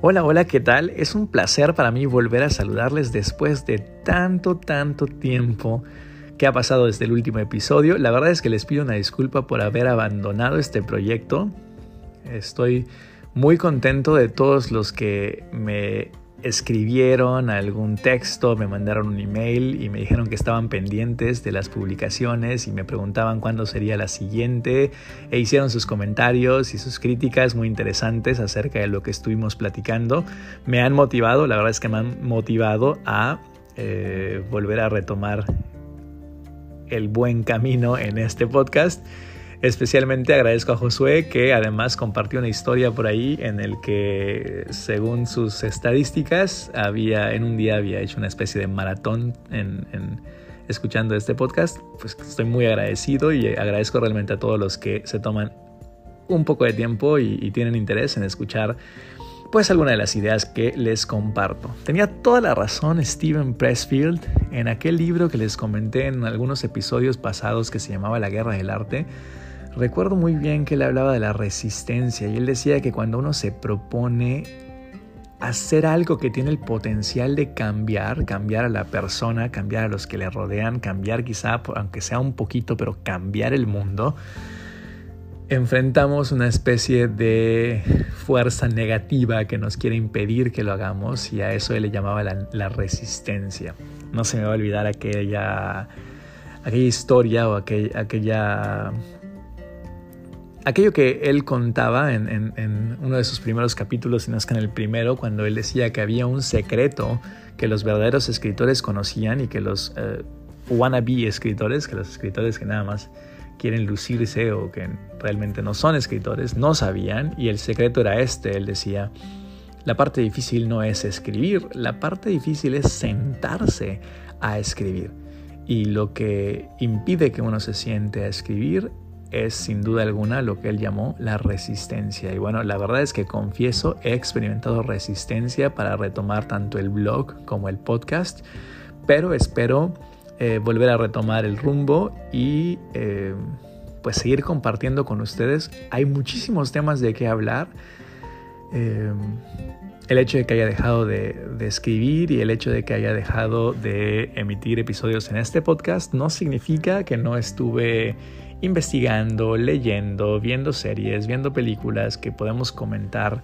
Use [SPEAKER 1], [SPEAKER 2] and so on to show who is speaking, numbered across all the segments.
[SPEAKER 1] Hola, hola, ¿qué tal? Es un placer para mí volver a saludarles después de tanto, tanto tiempo que ha pasado desde el último episodio. La verdad es que les pido una disculpa por haber abandonado este proyecto. Estoy muy contento de todos los que me escribieron algún texto, me mandaron un email y me dijeron que estaban pendientes de las publicaciones y me preguntaban cuándo sería la siguiente e hicieron sus comentarios y sus críticas muy interesantes acerca de lo que estuvimos platicando. Me han motivado, la verdad es que me han motivado a eh, volver a retomar el buen camino en este podcast Especialmente agradezco a Josué que además compartió una historia por ahí en el que según sus estadísticas había en un día había hecho una especie de maratón en, escuchando este podcast. Pues estoy muy agradecido y agradezco realmente a todos los que se toman un poco de tiempo y, y tienen interés en escuchar pues alguna de las ideas que les comparto. Tenía toda la razón Steven Pressfield en aquel libro que les comenté en algunos episodios pasados que se llamaba La Guerra del Arte Recuerdo muy bien que él hablaba de la resistencia y él decía que cuando uno se propone hacer algo que tiene el potencial de cambiar, cambiar a la persona, cambiar a los que le rodean, cambiar quizá, aunque sea un poquito, pero cambiar el mundo, enfrentamos una especie de fuerza negativa que nos quiere impedir que lo hagamos y a eso él le llamaba la, resistencia. No se me va a olvidar aquella, aquella historia o aquella aquello que él contaba en, uno de sus primeros capítulos, si no es que en el primero, cuando él decía que había un secreto que los verdaderos escritores conocían y que los uh, wannabe escritores, que los escritores que nada más quieren lucirse o que realmente no son escritores, no sabían, y el secreto era este, él decía, la parte difícil no es escribir, la parte difícil es sentarse a escribir. Y lo que impide que uno se siente a escribir es sin duda alguna lo que él llamó la resistencia. Y bueno, la verdad es que confieso, he experimentado resistencia para retomar tanto el blog como el podcast, pero espero eh, volver a retomar el rumbo y eh, pues seguir compartiendo con ustedes. Hay muchísimos temas de qué hablar. Eh, el hecho de que haya dejado de, de, escribir y el hecho de que haya dejado de emitir episodios en este podcast no significa que no estuve investigando, leyendo, viendo series, viendo películas que podemos comentar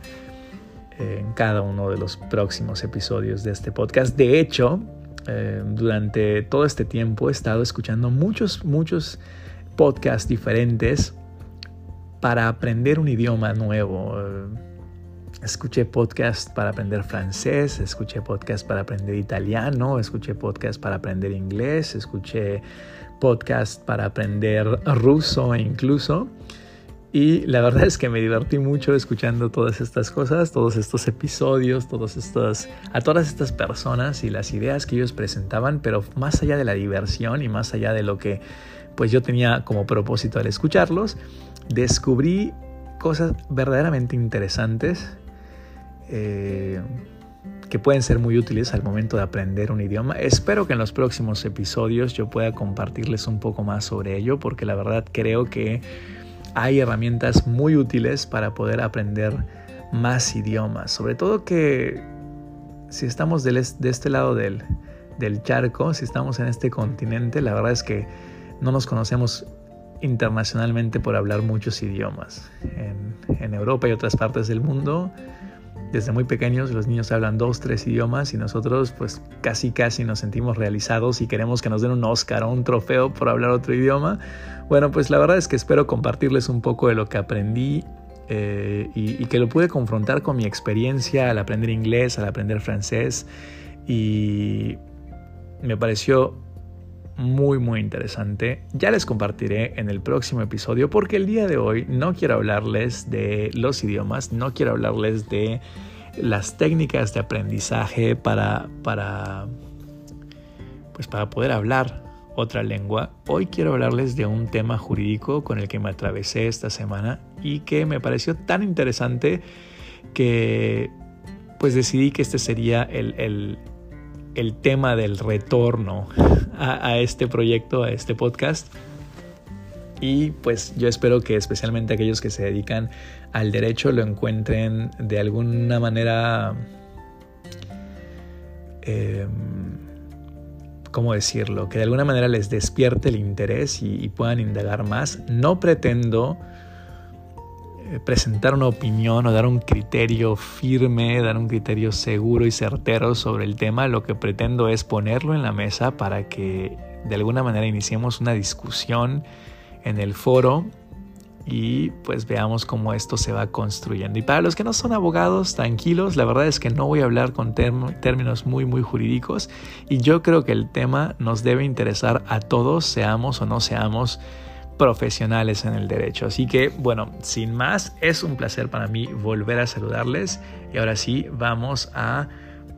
[SPEAKER 1] eh, en cada uno de los próximos episodios de este podcast. De hecho, eh, durante todo este tiempo he estado escuchando muchos, muchos podcasts diferentes para aprender un idioma nuevo. Escuché podcast para aprender francés, escuché podcast para aprender italiano, escuché podcast para aprender inglés, escuché podcast para aprender ruso incluso. Y la verdad es que me divertí mucho escuchando todas estas cosas, todos estos episodios, todos estos, a todas estas personas y las ideas que ellos presentaban, pero más allá de la diversión y más allá de lo que pues yo tenía como propósito al escucharlos, descubrí cosas verdaderamente interesantes. Eh, que pueden ser muy útiles al momento de aprender un idioma. Espero que en los próximos episodios yo pueda compartirles un poco más sobre ello porque la verdad creo que hay herramientas muy útiles para poder aprender más idiomas. Sobre todo que si estamos de este lado del, charco, si estamos en este continente, la verdad es que no nos conocemos internacionalmente por hablar muchos idiomas. En, Europa y otras partes del mundo desde muy pequeños los niños hablan dos, tres idiomas y nosotros pues casi casi nos sentimos realizados y queremos que nos den un Oscar o un trofeo por hablar otro idioma. Bueno, pues la verdad es que espero compartirles un poco de lo que aprendí eh, y, y, que lo pude confrontar con mi experiencia al aprender inglés, al aprender francés y me pareció muy muy interesante. Ya les compartiré en el próximo episodio porque el día de hoy no quiero hablarles de los idiomas, no quiero hablarles de las técnicas de aprendizaje para, para, pues para poder hablar otra lengua. Hoy quiero hablarles de un tema jurídico con el que me atravesé esta semana y que me pareció tan interesante que pues decidí que este sería el, el, el tema del retorno a, este proyecto, a este podcast. Y pues yo espero que especialmente aquellos que se dedican al derecho lo encuentren de alguna manera... Eh, ¿cómo decirlo? Que de alguna manera les despierte el interés y, puedan indagar más. No pretendo presentar una opinión o dar un criterio firme, dar un criterio seguro y certero sobre el tema. Lo que pretendo es ponerlo en la mesa para que de alguna manera iniciemos una discusión en el foro y pues veamos cómo esto se va construyendo. Y para los que no son abogados, tranquilos, la verdad es que no voy a hablar con términos muy muy jurídicos y yo creo que el tema nos debe interesar a todos, seamos o no seamos profesionales en el derecho. Así que bueno, sin más, es un placer para mí volver a saludarles y ahora sí vamos a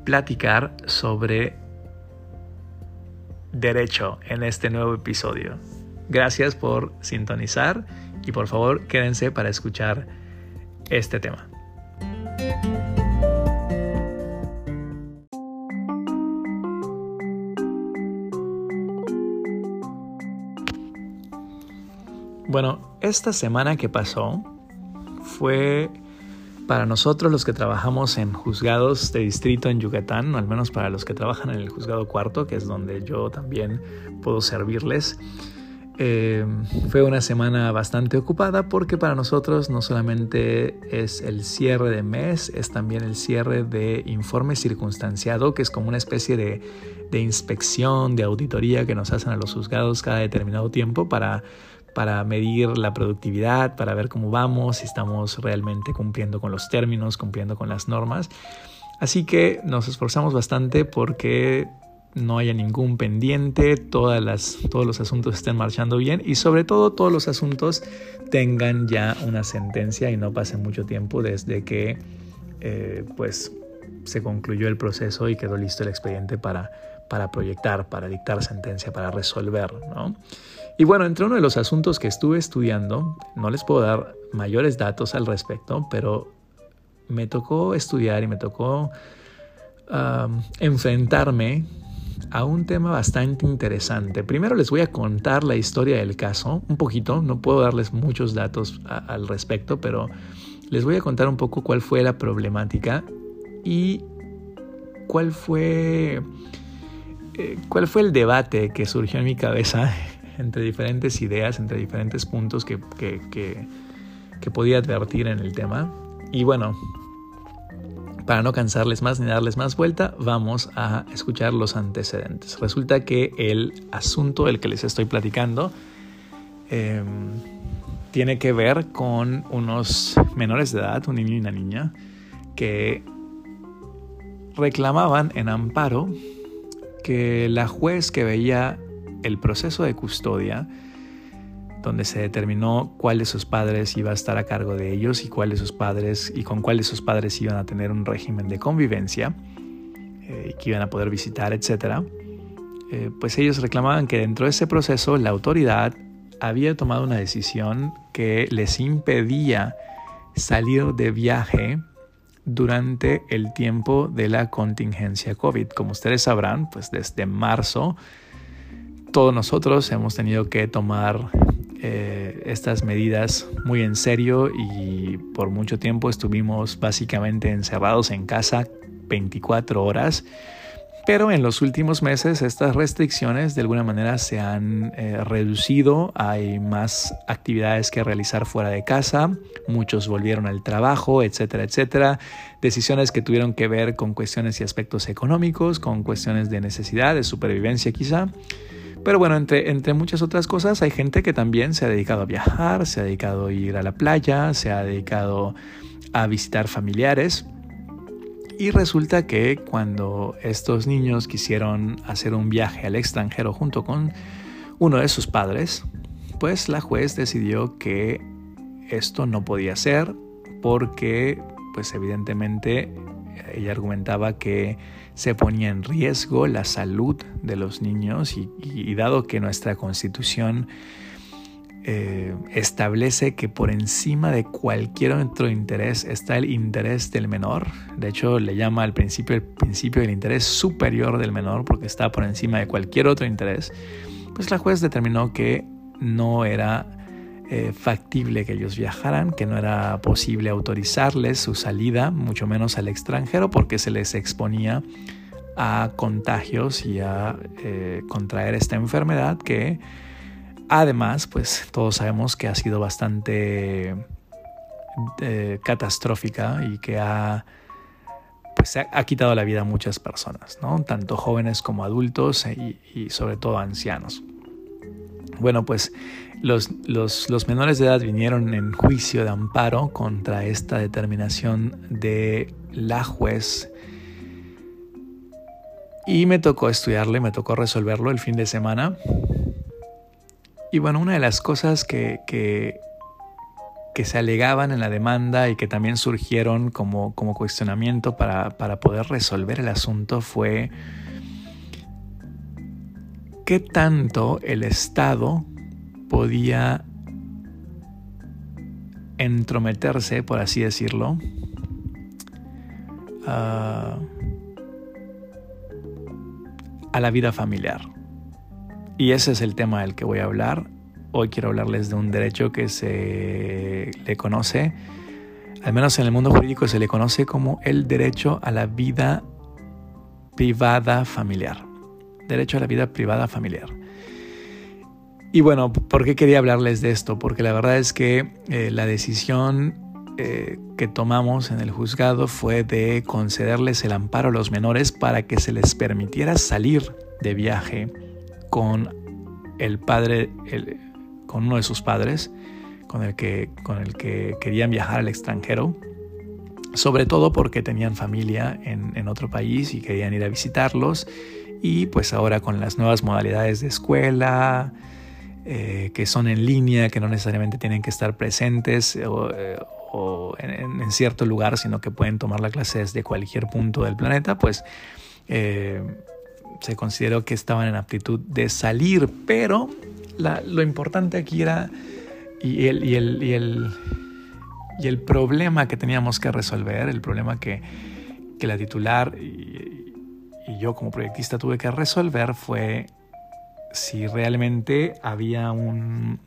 [SPEAKER 1] platicar sobre derecho en este nuevo episodio. Gracias por sintonizar y por favor quédense para escuchar este tema. Bueno, esta semana que pasó fue para nosotros los que trabajamos en juzgados de distrito en Yucatán, o al menos para los que trabajan en el juzgado cuarto, que es donde yo también puedo servirles, Em, fue una semana bastante ocupada porque para nosotros no solamente es el cierre de mes, es también el cierre de informe circunstanciado, que es como una especie de inspección, de auditoría que nos hacen a los juzgados cada determinado tiempo para, para medir la productividad, para ver cómo vamos, si estamos realmente cumpliendo con los términos, cumpliendo con las normas. Así que nos esforzamos bastante porque no haya ningún pendiente, todas las, todos los asuntos estén marchando bien y sobre todo todos los asuntos tengan ya una sentencia y no pase mucho tiempo desde que eh, pues se concluyó el proceso y quedó listo el expediente para, para proyectar, para dictar sentencia, para resolver. Y bueno, entre uno de los asuntos que estuve estudiando, no les puedo dar mayores datos al respecto, pero me tocó estudiar y me tocó enfrentarme a un tema bastante interesante. Primero les voy a contar la historia del caso, un poquito, no puedo darles muchos datos al respecto, pero les voy a contar un poco cuál fue la problemática y cuál fue, eh, cuál fue el debate que surgió en mi cabeza entre diferentes ideas, entre diferentes puntos que, que, que podía advertir en el tema. Y bueno, para no cansarles más ni darles más vuelta, vamos a escuchar los antecedentes. Resulta que el asunto del que les estoy platicando em, tiene que ver con unos menores de edad, un niño y una niña, que reclamaban en amparo que la juez que veía el proceso de custodia donde se determinó cuál de sus padres iba a estar a cargo de ellos y cuáles sus padres y con cuáles sus padres iban a tener un régimen de convivencia eh, que iban a poder visitar, etc. Eh, pues ellos reclamaban que dentro de ese proceso la autoridad había tomado una decisión que les impedía salir de viaje durante el tiempo de la contingencia COVID. Como ustedes sabrán, pues desde marzo todos nosotros hemos tenido que tomar eh, estas medidas muy en serio y por mucho tiempo estuvimos básicamente encerrados en casa 24 horas. Pero en los últimos meses estas restricciones de alguna manera se han eh, reducido, hay más actividades que realizar fuera de casa, muchos volvieron al trabajo, etcétera, etcétera. Decisiones que tuvieron que ver con cuestiones y aspectos económicos, con cuestiones de necesidad, de supervivencia quizá. Pero bueno, entre, entre muchas otras cosas, hay gente que también se ha dedicado a viajar, se ha dedicado a ir a la playa, se ha dedicado a visitar familiares. Y resulta que cuando estos niños quisieron hacer un viaje al extranjero junto con uno de sus padres, pues la juez decidió que esto no podía ser porque pues evidentemente ella argumentaba que se ponía en riesgo la salud de los niños y, dado que nuestra constitución eh, establece que por encima de cualquier otro interés está el interés del menor, de hecho le llama al principio el principio del interés superior del menor porque está por encima de cualquier otro interés, pues la juez determinó que no era eh, factible que ellos viajaran, que no era posible autorizarles su salida, mucho menos al extranjero, porque se les exponía a contagios y a eh, contraer esta enfermedad que además, pues todos sabemos que ha sido bastante eh, catastrófica y que ha pues ha, quitado la vida a muchas personas, ¿no? tanto jóvenes como adultos y sobre todo ancianos. Bueno, pues los, los, menores de edad vinieron en juicio de amparo contra esta determinación de la juez y me tocó estudiarlo y me tocó resolverlo el fin de semana. Y bueno, una de las cosas que, que, que se alegaban en la demanda y que también surgieron como, como cuestionamiento para, para poder resolver el asunto fue qué tanto el Estado podía entrometerse, por así decirlo, uh, a la vida familiar. Y ese es el tema del que voy a hablar. Hoy quiero hablarles de un derecho que se le conoce, al menos en el mundo jurídico se le conoce como el derecho a la vida privada familiar. Derecho a la vida privada familiar. Y bueno, ¿por qué quería hablarles de esto? Porque la verdad es que eh, la decisión eh, que tomamos en el juzgado fue de concederles el amparo a los menores para que se les permitiera salir de viaje con el padre, con uno de sus padres, con el, que, con el que querían viajar al extranjero, sobre todo porque tenían familia en, en otro país y querían ir a visitarlos. Y pues ahora con las nuevas modalidades de escuela, eh, que son en línea, que no necesariamente tienen que estar presentes o, eh, en, cierto lugar, sino que pueden tomar la clase desde cualquier punto del planeta, pues eh, se consideró que estaban en aptitud de salir, pero lo importante aquí era y el, y, el, y, el, y el problema que teníamos que resolver, el problema que, que la titular y, y yo como proyectista tuve que resolver fue si realmente había un,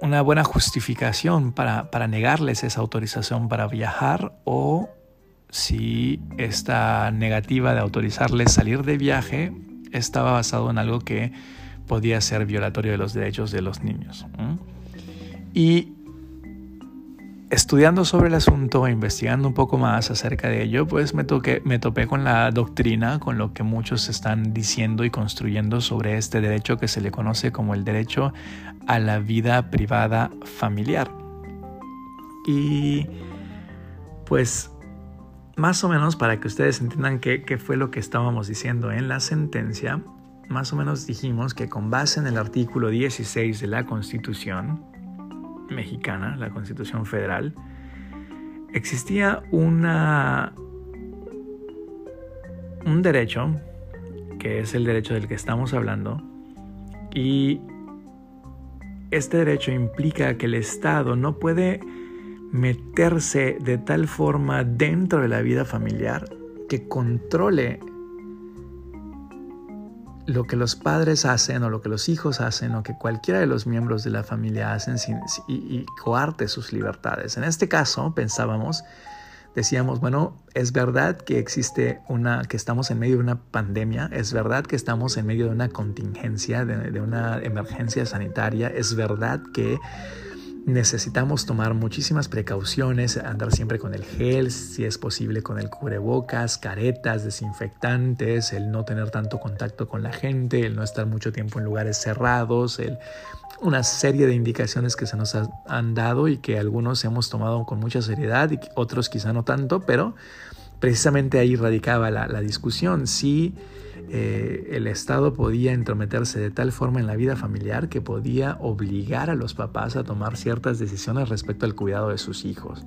[SPEAKER 1] una buena justificación para, para, negarles esa autorización para viajar o si esta negativa de autorizarles salir de viaje estaba basado en algo que podía ser violatorio de los derechos de los niños. Y estudiando sobre el asunto, e investigando un poco más acerca de ello, pues me, me topé con la doctrina, con lo que muchos están diciendo y construyendo sobre este derecho que se le conoce como el derecho a la vida privada familiar. Y pues más o menos para que ustedes entiendan qué, qué fue lo que estábamos diciendo en la sentencia, más o menos dijimos que con base en el artículo 16 de la Constitución, mexicana, la Constitución Federal, existía un derecho, que es el derecho del que estamos hablando, y este derecho implica que el Estado no puede meterse de tal forma dentro de la vida familiar que controle lo que los padres hacen o lo que los hijos hacen o que cualquiera de los miembros de la familia hacen y, coarte sus libertades. En este caso pensábamos, decíamos, bueno, es verdad que existe una, que estamos en medio de una pandemia, es verdad que estamos en medio de una contingencia, de una emergencia sanitaria, es verdad que necesitamos tomar muchísimas precauciones, andar siempre con el gel, si es posible con el cubrebocas, caretas, desinfectantes, el no tener tanto contacto con la gente, el no estar mucho tiempo en lugares cerrados, una serie de indicaciones que se nos han dado y que algunos hemos tomado con mucha seriedad y otros quizá no tanto, pero precisamente ahí radicaba la, la discusión. Si eh, el Estado podía entrometerse de tal forma en la vida familiar que podía obligar a los papás a tomar ciertas decisiones respecto al cuidado de sus hijos.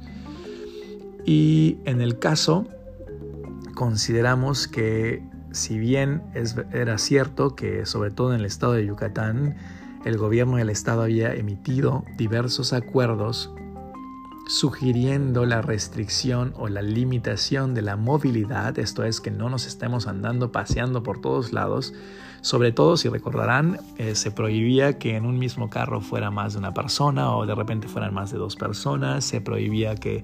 [SPEAKER 1] Y en el caso, consideramos que si bien era cierto que sobre todo en el estado de Yucatán, el gobierno del estado había emitido diversos acuerdos sugiriendo la restricción o la limitación de la movilidad, esto es que no nos estemos andando paseando por todos lados. Sobre todo, si recordarán, eh, se prohibía que en un mismo carro fuera más de una persona o de repente fueran más de dos personas, se prohibía que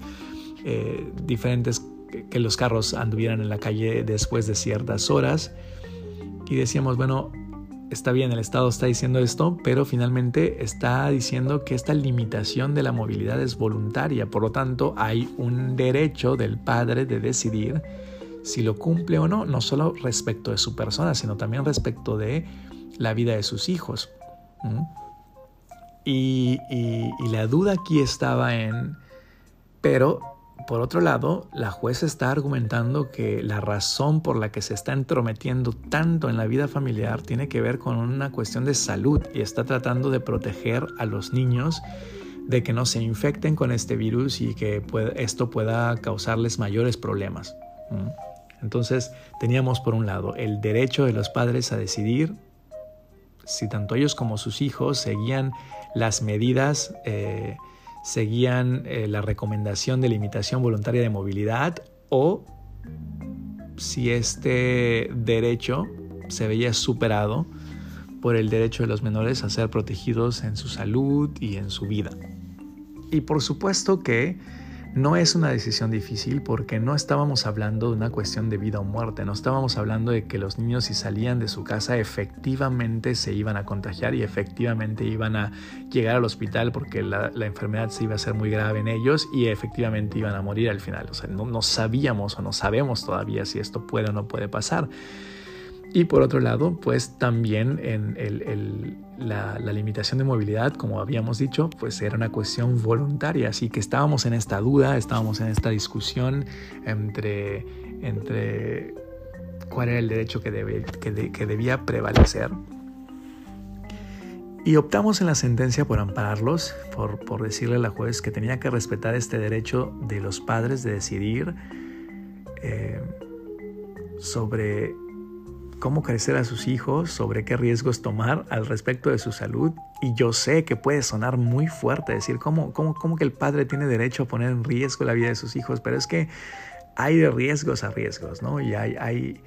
[SPEAKER 1] eh, diferentes que los carros anduvieran en la calle después de ciertas horas y decíamos, bueno, está bien, el Estado está diciendo esto, pero finalmente está diciendo que esta limitación de la movilidad es voluntaria, por lo tanto hay un derecho del padre de decidir si lo cumple o no, no solo respecto de su persona, sino también respecto de la vida de sus hijos. Y, la duda aquí estaba en, pero por otro lado, la jueza está argumentando que la razón por la que se está entrometiendo tanto en la vida familiar tiene que ver con una cuestión de salud y está tratando de proteger a los niños de que no se infecten con este virus y que esto pueda causarles mayores problemas. Entonces teníamos por un lado el derecho de los padres a decidir si tanto ellos como sus hijos seguían las medidas eh, seguían eh, la recomendación de limitación voluntaria de movilidad o si este derecho se veía superado por el derecho de los menores a ser protegidos en su salud y en su vida. Y por supuesto que no es una decisión difícil porque no estábamos hablando de una cuestión de vida o muerte, no estábamos hablando de que los niños si salían de su casa efectivamente se iban a contagiar y efectivamente iban a llegar al hospital porque la, enfermedad se iba a hacer muy grave en ellos y efectivamente iban a morir al final. O sea, no, sabíamos o no sabemos todavía si esto puede o no puede pasar. Y por otro lado, pues también en la, limitación de movilidad, como habíamos dicho, pues era una cuestión voluntaria. Así que estábamos en esta duda, estábamos en esta discusión entre, entre cuál era el derecho que, debe, que, debía prevalecer. Y optamos en la sentencia por ampararlos, por, por decirle a la juez que tenía que respetar este derecho de los padres de decidir eh, sobre cómo crecer a sus hijos, sobre qué riesgos tomar al respecto de su salud. Y yo sé que puede sonar muy fuerte decir cómo, cómo, cómo que el padre tiene derecho a poner en riesgo la vida de sus hijos, pero es que hay de riesgos a riesgos, ¿no? Y hay, hay,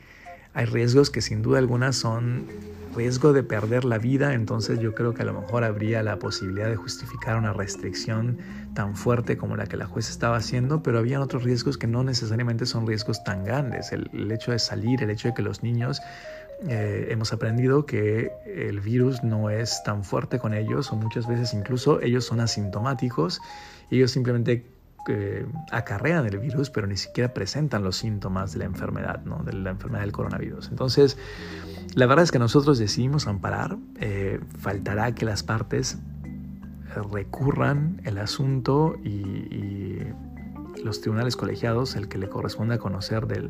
[SPEAKER 1] hay riesgos que sin duda alguna son riesgo de perder la vida, entonces yo creo que a lo mejor habría la posibilidad de justificar una restricción tan fuerte como la que la jueza estaba haciendo, pero había otros riesgos que no necesariamente son riesgos tan grandes. El, hecho de salir, el hecho de que los niños eh, hemos aprendido que el virus no es tan fuerte con ellos o muchas veces incluso ellos son asintomáticos ellos simplemente que acarrean el virus, pero ni siquiera presentan los síntomas de la enfermedad, ¿no? de la enfermedad del coronavirus. Entonces, la verdad es que nosotros decidimos amparar. Eh, faltará que las partes recurran el asunto y, los tribunales colegiados, el que le corresponde a conocer del,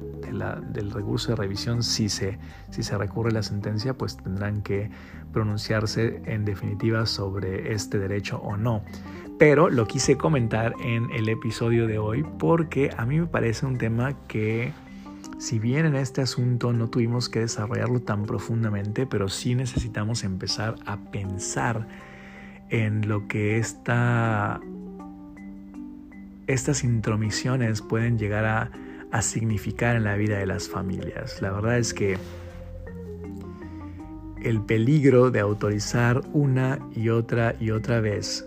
[SPEAKER 1] del, recurso de revisión, si se, si se recurre la sentencia, pues tendrán que pronunciarse en definitiva sobre este derecho o no pero lo quise comentar en el episodio de hoy porque a mí me parece un tema que si bien en este asunto no tuvimos que desarrollarlo tan profundamente, pero sí necesitamos empezar a pensar en lo que esta, estas intromisiones pueden llegar a significar en la vida de las familias. La verdad es que el peligro de autorizar una y otra y otra vez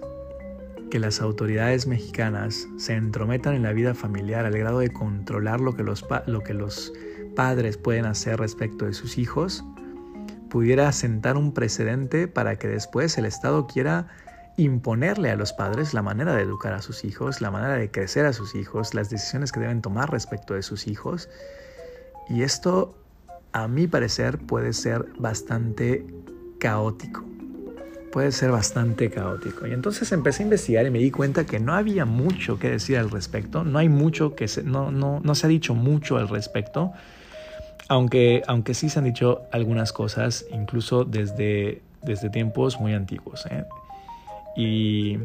[SPEAKER 1] que las autoridades mexicanas se entrometan en la vida familiar al grado de controlar lo que los, lo que los padres pueden hacer respecto de sus hijos, pudiera sentar un precedente para que después el Estado quiera imponerle a los padres la manera de educar a sus hijos, la manera de crecer a sus hijos, las decisiones que deben tomar respecto de sus hijos. Y esto, a mi parecer, puede ser bastante caótico puede ser bastante caótico. Y entonces empecé a investigar y me di cuenta que no había mucho que decir al respecto, no hay mucho que se, no, no, no se ha dicho mucho al respecto, aunque, aunque sí se han dicho algunas cosas, incluso desde, desde tiempos muy antiguos. ¿eh? Y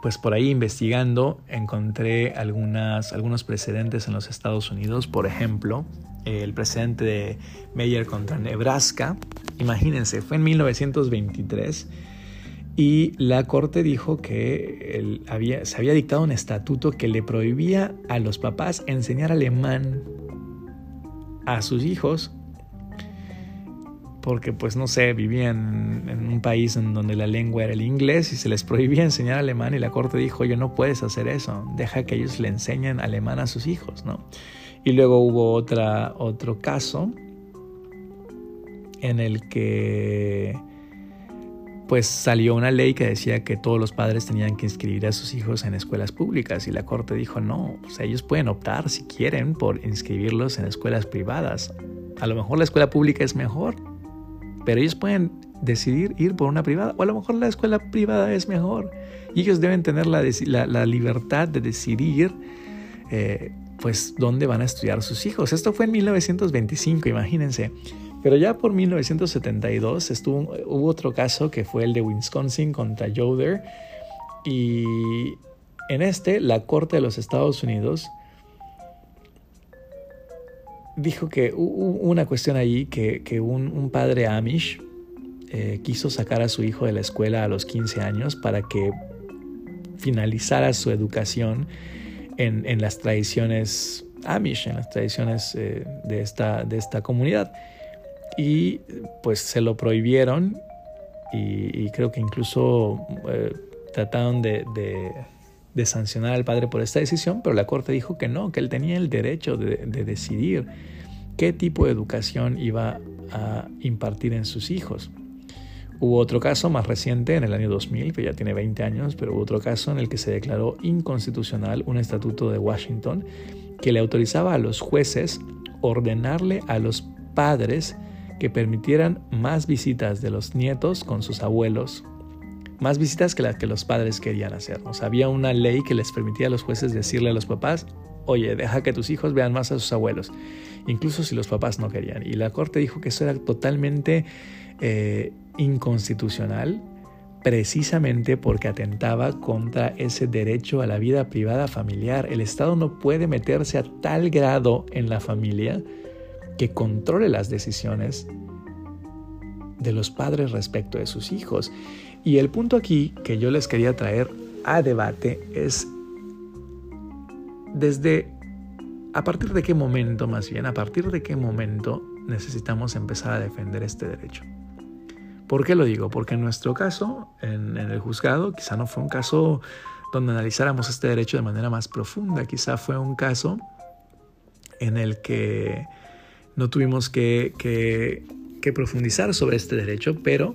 [SPEAKER 1] pues por ahí investigando encontré algunas, algunos precedentes en los Estados Unidos, por ejemplo, el precedente de Meyer contra Nebraska, imagínense, fue en 1923 y la corte dijo que había, se había dictado un estatuto que le prohibía a los papás enseñar alemán a sus hijos porque pues no sé, vivían en un país en donde la lengua era el inglés y se les prohibía enseñar alemán y la corte dijo, oye, no puedes hacer eso, deja que ellos le enseñen alemán a sus hijos, ¿no? Y luego hubo otra, otro caso en el que pues salió una ley que decía que todos los padres tenían que inscribir a sus hijos en escuelas públicas y la corte dijo no, pues ellos pueden optar si quieren por inscribirlos en escuelas privadas. A lo mejor la escuela pública es mejor, pero ellos pueden decidir ir por una privada o a lo mejor la escuela privada es mejor y ellos deben tener la, la, libertad de decidir eh, pues dónde van a estudiar sus hijos. Esto fue en 1925, imagínense. Pero ya por 1972 estuvo, hubo otro caso que fue el de Wisconsin contra Yoder. Y en este, la Corte de los Estados Unidos dijo que hubo una cuestión allí que, que un, padre Amish eh, quiso sacar a su hijo de la escuela a los 15 años para que finalizara su educación en, en las tradiciones Amish, en las tradiciones eh, de, esta, de esta comunidad y pues se lo prohibieron y, creo que incluso eh, trataron de, de, sancionar al padre por esta decisión, pero la corte dijo que no, que él tenía el derecho de, decidir qué tipo de educación iba a impartir en sus hijos. Hubo otro caso más reciente en el año 2000, que ya tiene 20 años, pero hubo otro caso en el que se declaró inconstitucional un estatuto de Washington que le autorizaba a los jueces ordenarle a los padres que permitieran más visitas de los nietos con sus abuelos, más visitas que las que los padres querían hacer. O sea, había una ley que les permitía a los jueces decirle a los papás, oye, deja que tus hijos vean más a sus abuelos, incluso si los papás no querían. Y la corte dijo que eso era totalmente eh, inconstitucional, precisamente porque atentaba contra ese derecho a la vida privada familiar. El Estado no puede meterse a tal grado en la familia que controle las decisiones de los padres respecto de sus hijos. Y el punto aquí que yo les quería traer a debate es desde a partir de qué momento, más bien, a partir de qué momento necesitamos empezar a defender este derecho. ¿Por qué lo digo? Porque en nuestro caso, en, el juzgado, quizá no fue un caso donde analizáramos este derecho de manera más profunda, quizá fue un caso en el que no tuvimos que, profundizar sobre este derecho, pero,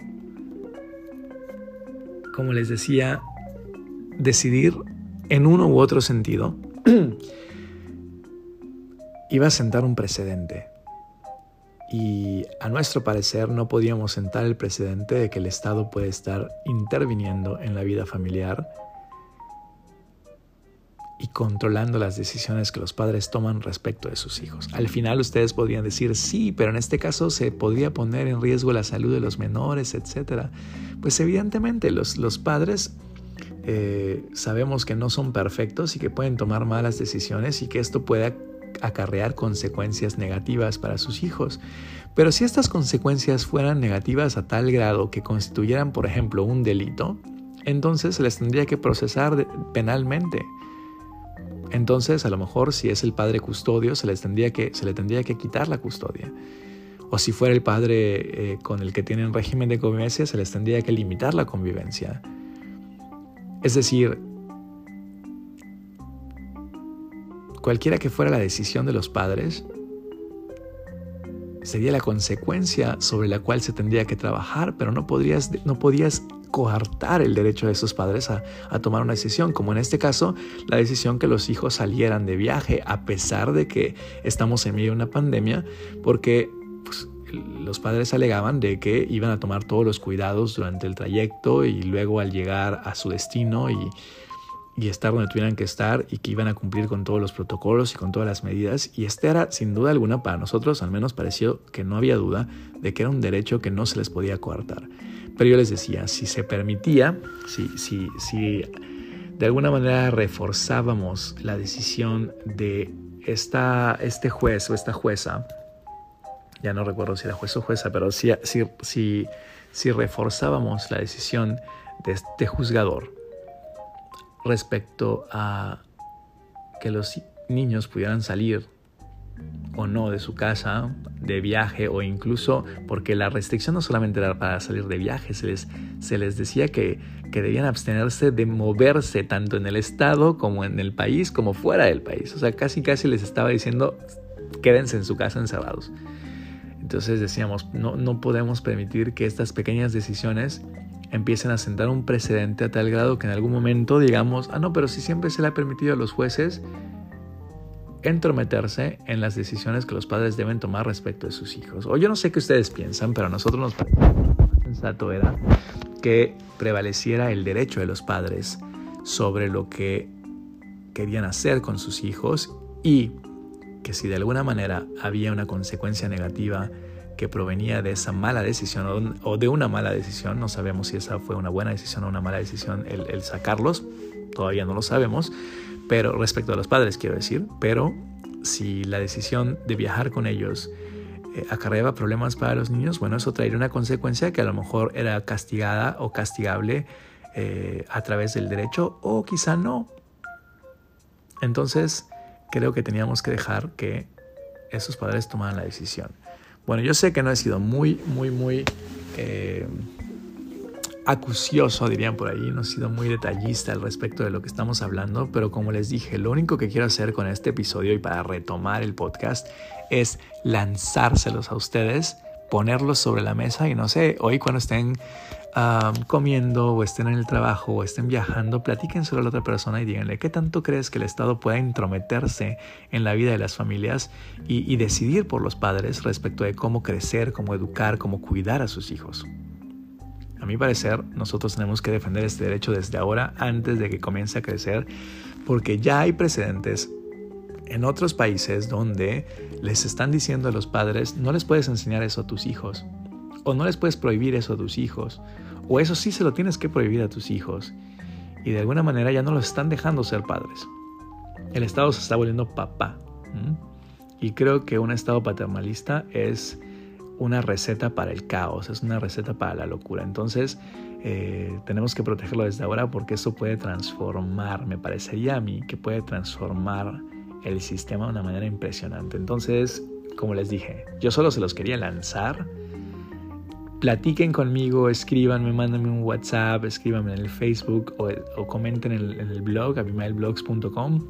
[SPEAKER 1] como les decía, decidir en uno u otro sentido iba a sentar un precedente. Y a nuestro parecer no podíamos sentar el precedente de que el Estado puede estar interviniendo en la vida familiar y controlando las decisiones que los padres toman respecto de sus hijos. Al final ustedes podrían decir, sí, pero en este caso se podría poner en riesgo la salud de los menores, etc. Pues evidentemente los, los padres eh, sabemos que no son perfectos y que pueden tomar malas decisiones y que esto puede acarrear consecuencias negativas para sus hijos. Pero si estas consecuencias fueran negativas a tal grado que constituyeran, por ejemplo, un delito, entonces se les tendría que procesar penalmente. Entonces, a lo mejor si es el padre custodio, se, les tendría que, se le tendría que quitar la custodia. O si fuera el padre eh, con el que tienen régimen de convivencia, se les tendría que limitar la convivencia. Es decir, cualquiera que fuera la decisión de los padres, sería la consecuencia sobre la cual se tendría que trabajar, pero no, podrías, no podías coartar el derecho de esos padres a, tomar una decisión, como en este caso la decisión que los hijos salieran de viaje, a pesar de que estamos en medio de una pandemia, porque pues, los padres alegaban de que iban a tomar todos los cuidados durante el trayecto y luego al llegar a su destino y, y estar donde tuvieran que estar y que iban a cumplir con todos los protocolos y con todas las medidas. Y este era, sin duda alguna, para nosotros al menos pareció que no había duda de que era un derecho que no se les podía coartar. Pero yo les decía, si se permitía, si, si, si de alguna manera reforzábamos la decisión de esta, este juez o esta jueza, ya no recuerdo si era juez o jueza, pero si, si, si, reforzábamos la decisión de este juzgador respecto a que los niños pudieran salir o no de su casa, de viaje o incluso porque la restricción no solamente era para salir de viaje, se les, se les decía que, que debían abstenerse de moverse tanto en el estado como en el país como fuera del país. O sea, casi casi les estaba diciendo quédense en su casa encerrados. Entonces decíamos, no, no podemos permitir que estas pequeñas decisiones empiecen a sentar un precedente a tal grado que en algún momento digamos, ah, no, pero si siempre se le ha permitido a los jueces entrometerse en las decisiones que los padres deben tomar respecto de sus hijos. O yo no sé qué ustedes piensan, pero a nosotros nos sensato era que prevaleciera el derecho de los padres sobre lo que querían hacer con sus hijos y que si de alguna manera había una consecuencia negativa que provenía de esa mala decisión o de una mala decisión, no sabemos si esa fue una buena decisión o una mala decisión el, sacarlos, todavía no lo sabemos, pero respecto a los padres quiero decir, pero si la decisión de viajar con ellos eh, acarreaba problemas para los niños, bueno, eso traería una consecuencia que a lo mejor era castigada o castigable eh, a través del derecho o quizá no. Entonces, creo que teníamos que dejar que esos padres tomaran la decisión. Bueno, yo sé que no he sido muy, muy, muy eh, acucioso, dirían por ahí, no he sido muy detallista al respecto de lo que estamos hablando, pero como les dije, lo único que quiero hacer con este episodio y para retomar el podcast es lanzárselos a ustedes, ponerlos sobre la mesa y no sé, hoy cuando estén comiendo o estén en el trabajo o estén viajando, platiquen sobre la otra persona y díganle qué tanto crees que el Estado pueda intrometerse en la vida de las familias y, y decidir por los padres respecto de cómo crecer, cómo educar, cómo cuidar a sus hijos. A mi parecer, nosotros tenemos que defender este derecho desde ahora, antes de que comience a crecer, porque ya hay precedentes en otros países donde les están diciendo a los padres, no les puedes enseñar eso a tus hijos, o no les puedes prohibir eso a tus hijos, o eso sí se lo tienes que prohibir a tus hijos. Y de alguna manera ya no los están dejando ser padres. El Estado se está volviendo papá. Y creo que un Estado paternalista es una receta para el caos, es una receta para la locura. Entonces, eh, tenemos que protegerlo desde ahora porque eso puede transformar, me parecería a mí, que puede transformar el sistema de una manera impresionante. Entonces, como les dije, yo solo se los quería lanzar platiquen conmigo, escríbanme, mándenme un WhatsApp, escríbanme en el Facebook o, comenten en el, blog, abimaelblogs.com.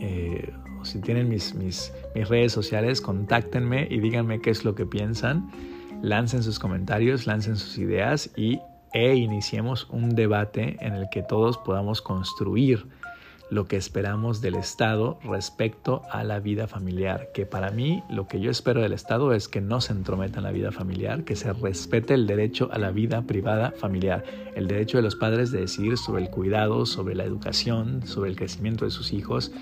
[SPEAKER 1] Eh, o si tienen mis, mis, mis redes sociales, contáctenme y díganme qué es lo que piensan. Lancen sus comentarios, lancen sus ideas y e iniciemos un debate en el que todos podamos construir lo que esperamos del Estado respecto a la vida familiar, que para mí lo que yo espero del Estado es que no se entrometa en la vida familiar, que se respete el derecho a la vida privada familiar, el derecho de los padres de decidir sobre el cuidado, sobre la educación, sobre el crecimiento de sus hijos,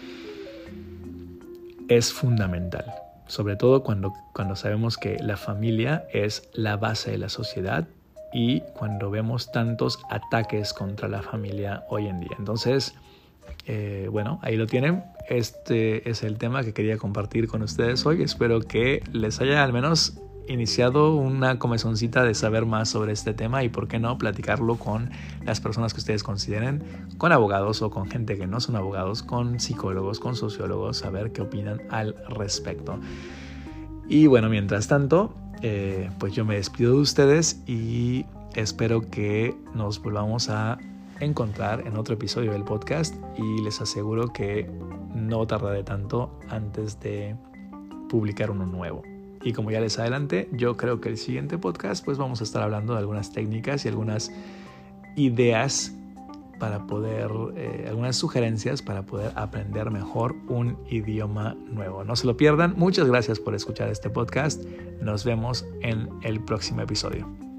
[SPEAKER 1] es fundamental, sobre todo cuando, cuando sabemos que la familia es la base de la sociedad y cuando vemos tantos ataques contra la familia hoy en día. Entonces, eh, bueno, ahí lo tienen. Este es el tema que quería compartir con ustedes hoy. Espero que les haya al menos iniciado una comezoncita de saber más sobre este tema y por qué no platicarlo con las personas que ustedes consideren, con abogados o con gente que no son abogados, con psicólogos, con sociólogos, saber qué opinan al respecto. Y bueno, mientras tanto, eh, pues yo me despido de ustedes y espero que nos volvamos a encontrar en otro episodio del podcast y les aseguro que no tardaré tanto antes de publicar uno nuevo. Y como ya les adelanté, yo creo que el siguiente podcast pues vamos a estar hablando de algunas técnicas y algunas ideas para poder, eh, algunas sugerencias para poder aprender mejor un idioma nuevo. No se lo pierdan. Muchas gracias por escuchar este podcast. Nos vemos en el próximo episodio.